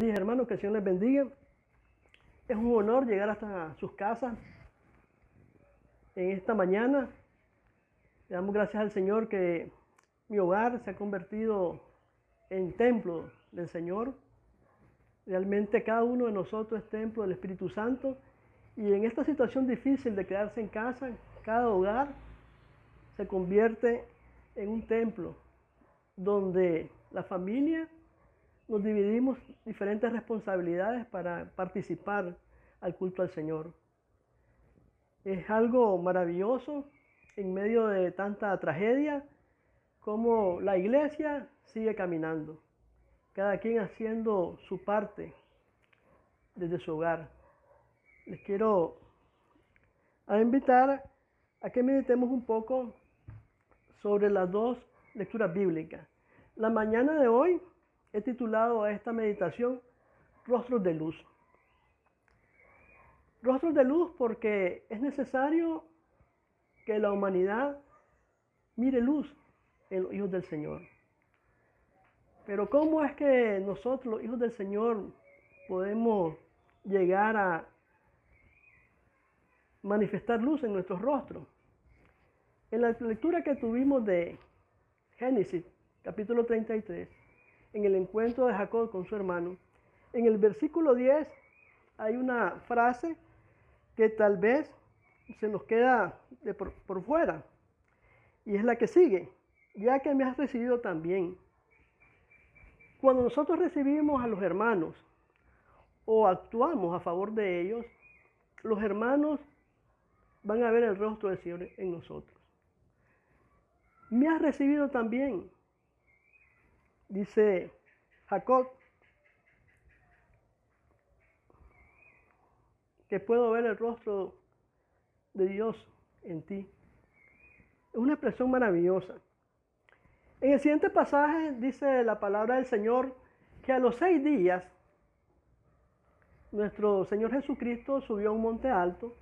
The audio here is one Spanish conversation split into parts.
días, hermanos, que el Señor les bendiga. Es un honor llegar hasta sus casas en esta mañana. Le damos gracias al Señor que mi hogar se ha convertido en templo del Señor. Realmente cada uno de nosotros es templo del Espíritu Santo. Y en esta situación difícil de quedarse en casa, cada hogar se convierte en un templo donde la familia nos dividimos diferentes responsabilidades para participar al culto al Señor. Es algo maravilloso en medio de tanta tragedia como la iglesia sigue caminando, cada quien haciendo su parte desde su hogar. Les quiero invitar a que meditemos un poco sobre las dos lecturas bíblicas. La mañana de hoy he titulado a esta meditación Rostros de Luz. Rostros de luz porque es necesario que la humanidad mire luz en los hijos del Señor. Pero ¿cómo es que nosotros, los hijos del Señor, podemos llegar a manifestar luz en nuestros rostros? En la lectura que tuvimos de Génesis, capítulo 33, en el encuentro de Jacob con su hermano, en el versículo 10 hay una frase que tal vez se nos queda por, por fuera, y es la que sigue, ya que me has recibido también. Cuando nosotros recibimos a los hermanos o actuamos a favor de ellos, los hermanos van a ver el rostro del Señor en nosotros. Me has recibido también dice Jacob, que puedo ver el rostro de Dios en ti. Es una expresión maravillosa. En el siguiente pasaje dice la palabra del Señor que a los seis días nuestro Señor Jesucristo subió a un monte alto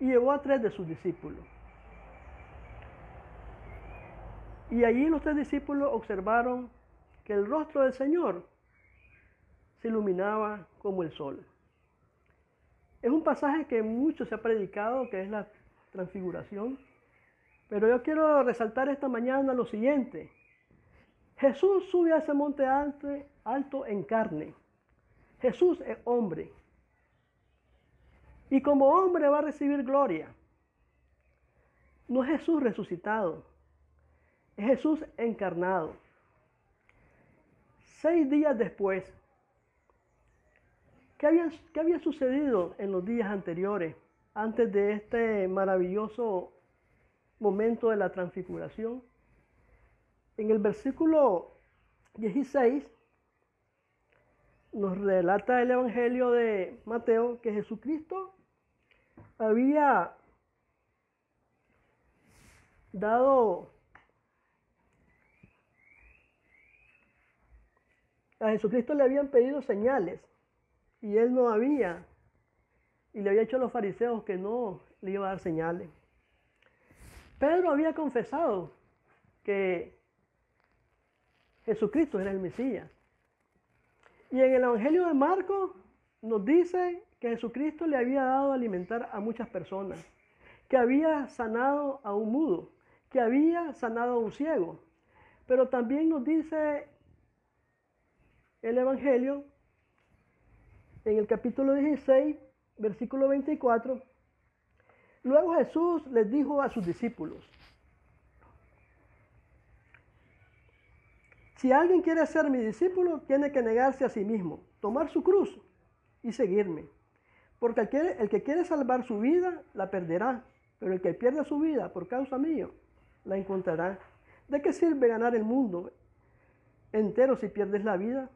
y llevó a tres de sus discípulos. Y allí los tres discípulos observaron que el rostro del Señor se iluminaba como el sol. Es un pasaje que mucho se ha predicado, que es la transfiguración. Pero yo quiero resaltar esta mañana lo siguiente. Jesús sube a ese monte alto, alto en carne. Jesús es hombre. Y como hombre va a recibir gloria. No es Jesús resucitado. Es Jesús encarnado. Seis días después, ¿qué había, ¿qué había sucedido en los días anteriores, antes de este maravilloso momento de la transfiguración? En el versículo 16 nos relata el Evangelio de Mateo que Jesucristo había dado A Jesucristo le habían pedido señales y él no había. Y le había hecho a los fariseos que no le iba a dar señales. Pedro había confesado que Jesucristo era el Mesías. Y en el Evangelio de Marcos nos dice que Jesucristo le había dado a alimentar a muchas personas, que había sanado a un mudo, que había sanado a un ciego. Pero también nos dice el Evangelio, en el capítulo 16, versículo 24, luego Jesús les dijo a sus discípulos, si alguien quiere ser mi discípulo, tiene que negarse a sí mismo, tomar su cruz y seguirme. Porque el que, el que quiere salvar su vida, la perderá, pero el que pierde su vida por causa mía, la encontrará. ¿De qué sirve ganar el mundo entero si pierdes la vida?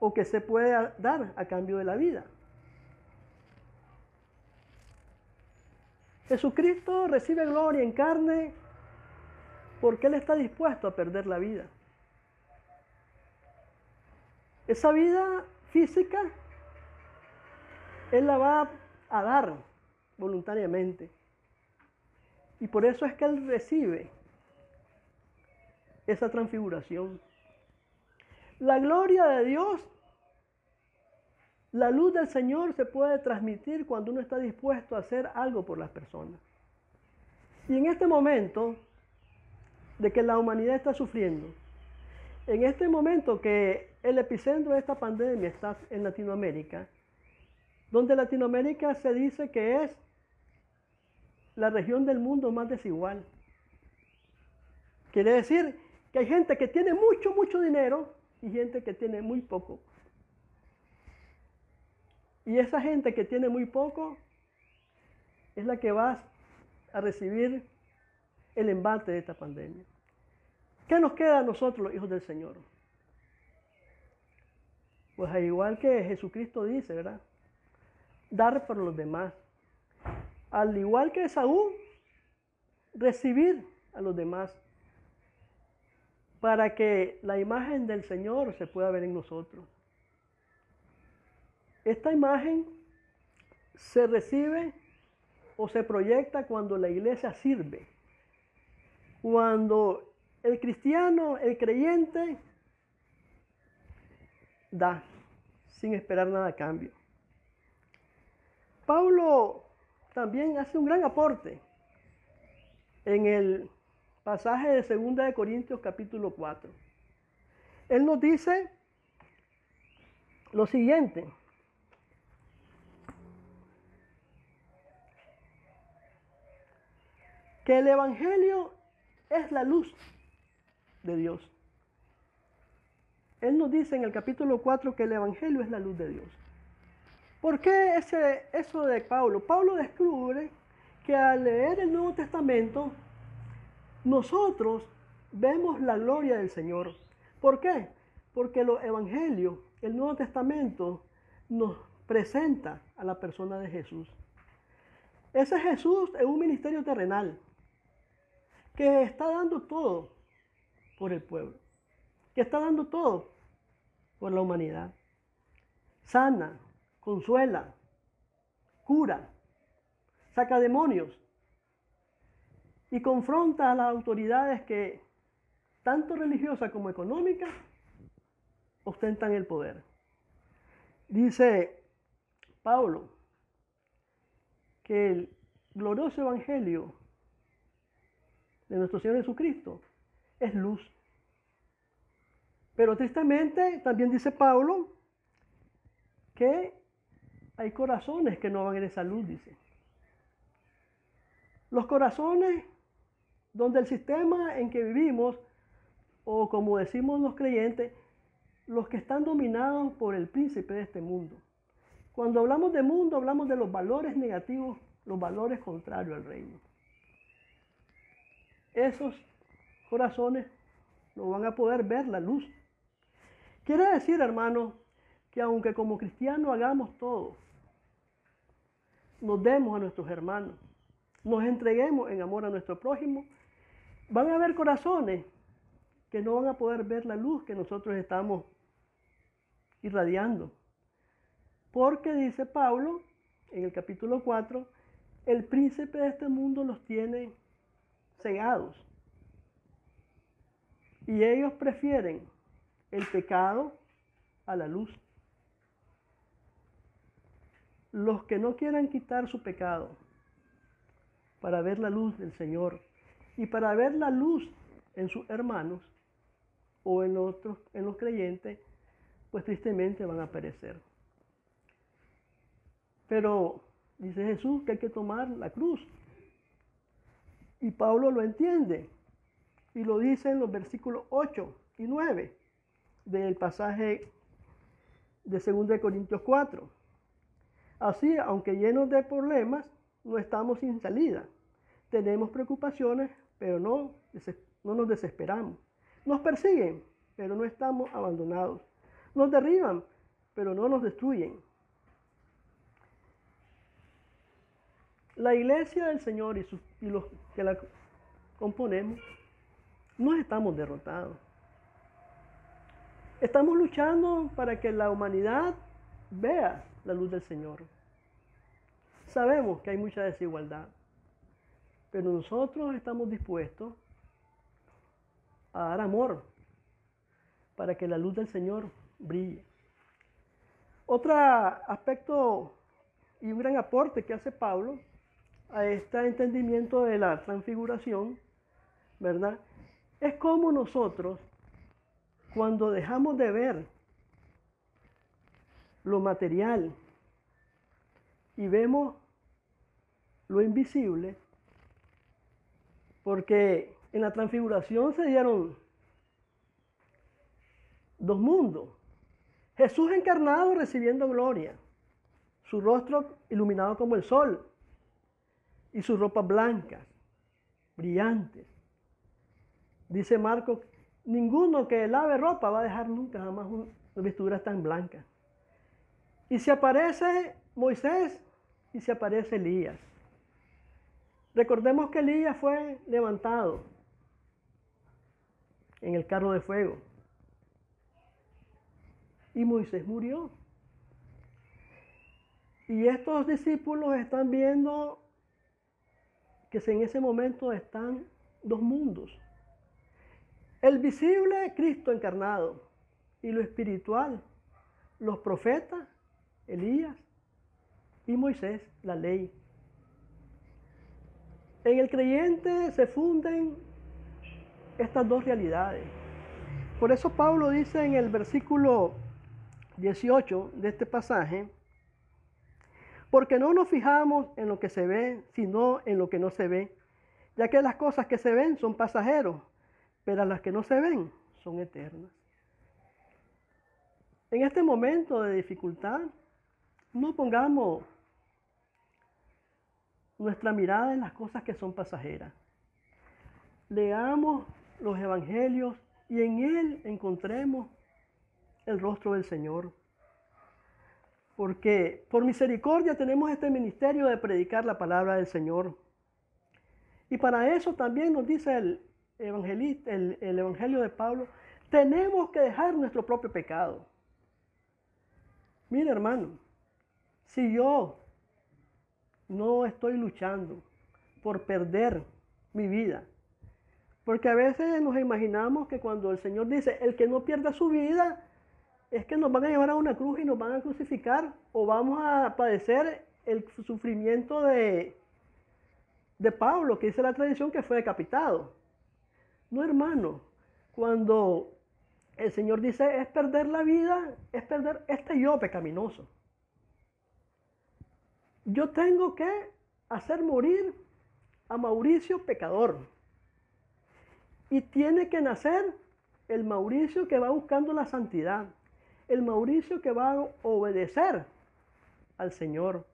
O que se puede dar a cambio de la vida. Jesucristo recibe gloria en carne porque Él está dispuesto a perder la vida. Esa vida física, Él la va a dar voluntariamente. Y por eso es que Él recibe esa transfiguración. La gloria de Dios La luz del Señor se puede transmitir cuando uno está dispuesto a hacer algo por las personas. Y en este momento de que la humanidad está sufriendo, en este momento que el epicentro de esta pandemia está en Latinoamérica, donde Latinoamérica se dice que es la región del mundo más desigual. Quiere decir que hay gente que tiene mucho, mucho dinero y gente que tiene muy poco. Y esa gente que tiene muy poco es la que va a recibir el embate de esta pandemia. ¿Qué nos queda a nosotros los hijos del Señor? Pues al igual que Jesucristo dice, ¿verdad? Dar por los demás. Al igual que Saúl, recibir a los demás para que la imagen del Señor se pueda ver en nosotros. Esta imagen se recibe o se proyecta cuando la iglesia sirve, cuando el cristiano, el creyente, da sin esperar nada a cambio. Pablo también hace un gran aporte en el pasaje de 2 de Corintios capítulo 4. Él nos dice lo siguiente. Que el Evangelio es la luz de Dios. Él nos dice en el capítulo 4 que el Evangelio es la luz de Dios. ¿Por qué ese, eso de Pablo? Pablo descubre que al leer el Nuevo Testamento, nosotros vemos la gloria del Señor. ¿Por qué? Porque los evangelios, el Nuevo Testamento, nos presenta a la persona de Jesús. Ese Jesús es un ministerio terrenal que está dando todo por el pueblo, que está dando todo por la humanidad. Sana, consuela, cura, saca demonios y confronta a las autoridades que, tanto religiosas como económicas, ostentan el poder. Dice Pablo que el glorioso evangelio de nuestro Señor Jesucristo es luz. Pero tristemente también dice Pablo que hay corazones que no van en esa luz, dice. Los corazones donde el sistema en que vivimos, o como decimos los creyentes, los que están dominados por el príncipe de este mundo. Cuando hablamos de mundo, hablamos de los valores negativos, los valores contrarios al reino. Esos corazones no van a poder ver la luz. Quiere decir, hermano, que aunque como cristianos hagamos todo, nos demos a nuestros hermanos, nos entreguemos en amor a nuestro prójimo, van a haber corazones que no van a poder ver la luz que nosotros estamos irradiando. Porque dice Pablo en el capítulo 4, el príncipe de este mundo los tiene cegados. Y ellos prefieren el pecado a la luz. Los que no quieran quitar su pecado para ver la luz del Señor y para ver la luz en sus hermanos o en, otros, en los creyentes, pues tristemente van a perecer. Pero dice Jesús que hay que tomar la cruz. Y Pablo lo entiende y lo dice en los versículos 8 y 9 del pasaje de 2 Corintios 4. Así, aunque llenos de problemas, no estamos sin salida. Tenemos preocupaciones, pero no, no nos desesperamos. Nos persiguen, pero no estamos abandonados. Nos derriban, pero no nos destruyen. La iglesia del Señor y, y los que la componemos, no estamos derrotados. Estamos luchando para que la humanidad vea la luz del Señor. Sabemos que hay mucha desigualdad, pero nosotros estamos dispuestos a dar amor para que la luz del Señor brille. Otro aspecto y un gran aporte que hace Pablo a este entendimiento de la transfiguración, ¿verdad? Es como nosotros, cuando dejamos de ver lo material y vemos lo invisible, porque en la transfiguración se dieron dos mundos. Jesús encarnado recibiendo gloria, su rostro iluminado como el sol y sus ropas blancas, brillantes. Dice Marcos, ninguno que lave ropa va a dejar nunca jamás una vestidura tan blanca. Y se aparece Moisés y se aparece Elías. Recordemos que Elías fue levantado en el carro de fuego. Y Moisés murió. Y estos discípulos están viendo que en ese momento están dos mundos. El visible, Cristo encarnado, y lo espiritual, los profetas, Elías y Moisés, la ley. En el creyente se funden estas dos realidades. Por eso Pablo dice en el versículo 18 de este pasaje, porque no nos fijamos en lo que se ve, sino en lo que no se ve, ya que las cosas que se ven son pasajeros, pero las que no se ven son eternas. En este momento de dificultad, no pongamos nuestra mirada en las cosas que son pasajeras. Leamos los evangelios y en él encontremos el rostro del Señor. Porque por misericordia tenemos este ministerio de predicar la palabra del Señor. Y para eso también nos dice el, evangelista, el, el Evangelio de Pablo, tenemos que dejar nuestro propio pecado. Mire hermano, si yo no estoy luchando por perder mi vida. Porque a veces nos imaginamos que cuando el Señor dice, el que no pierda su vida, es que nos van a llevar a una cruz y nos van a crucificar o vamos a padecer el sufrimiento de, de Pablo, que dice la tradición que fue decapitado. No, hermano, cuando el Señor dice es perder la vida, es perder este yo pecaminoso yo tengo que hacer morir a Mauricio pecador. Y tiene que nacer el Mauricio que va buscando la santidad, el Mauricio que va a obedecer al Señor,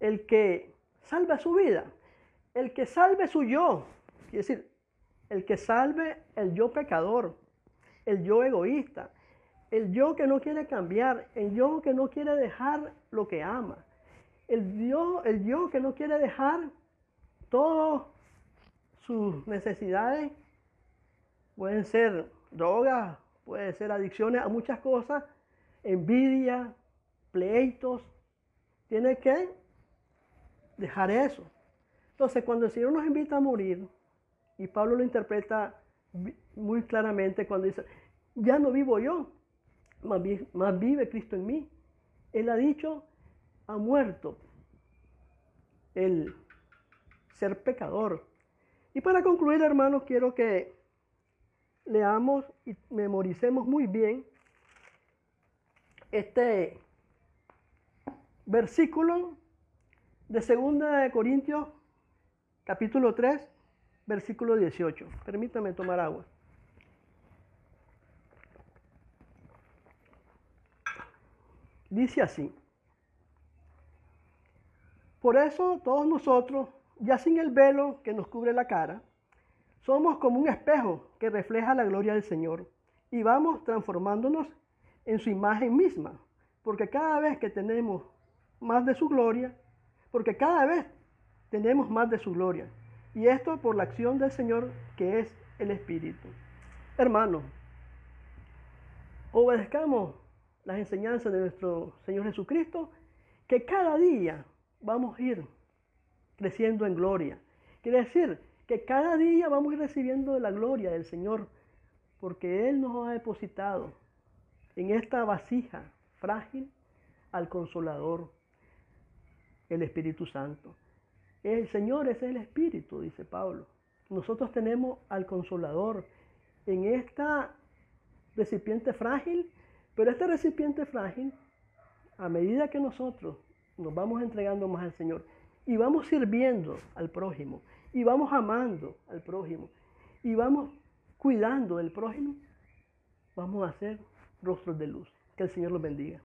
el que salve su vida, el que salve su yo, es decir, el que salve el yo pecador, el yo egoísta, el yo que no quiere cambiar, el yo que no quiere dejar lo que ama, el yo, el yo que no quiere dejar todas sus necesidades, pueden ser drogas, pueden ser adicciones a muchas cosas, envidia, pleitos, tiene que dejar eso. Entonces, cuando el Señor nos invita a morir, y Pablo lo interpreta muy claramente cuando dice, ya no vivo yo, más, vive Cristo en mí. Él ha dicho, ha muerto el ser pecador. Y para concluir, hermanos, quiero que leamos y memoricemos muy bien este versículo de 2 de Corintios, capítulo 3, versículo 18. Permítame tomar agua. Dice así. Por eso todos nosotros, ya sin el velo que nos cubre la cara, somos como un espejo que refleja la gloria del Señor y vamos transformándonos en su imagen misma, porque cada vez que tenemos más de su gloria, porque cada vez tenemos más de su gloria, y esto por la acción del Señor que es el Espíritu. Hermanos, obedezcamos las enseñanzas de nuestro Señor Jesucristo, que cada día vamos a ir creciendo en gloria. Quiere decir que cada día vamos a ir recibiendo la gloria del Señor, porque Él nos ha depositado en esta vasija frágil al consolador, el Espíritu Santo. El Señor es el Espíritu, dice Pablo. Nosotros tenemos al consolador en esta recipiente frágil, pero este recipiente frágil, a medida que nosotros nos vamos entregando más al Señor y vamos sirviendo al prójimo y vamos amando al prójimo y vamos cuidando del prójimo, vamos a ser rostros de luz. Que el Señor los bendiga.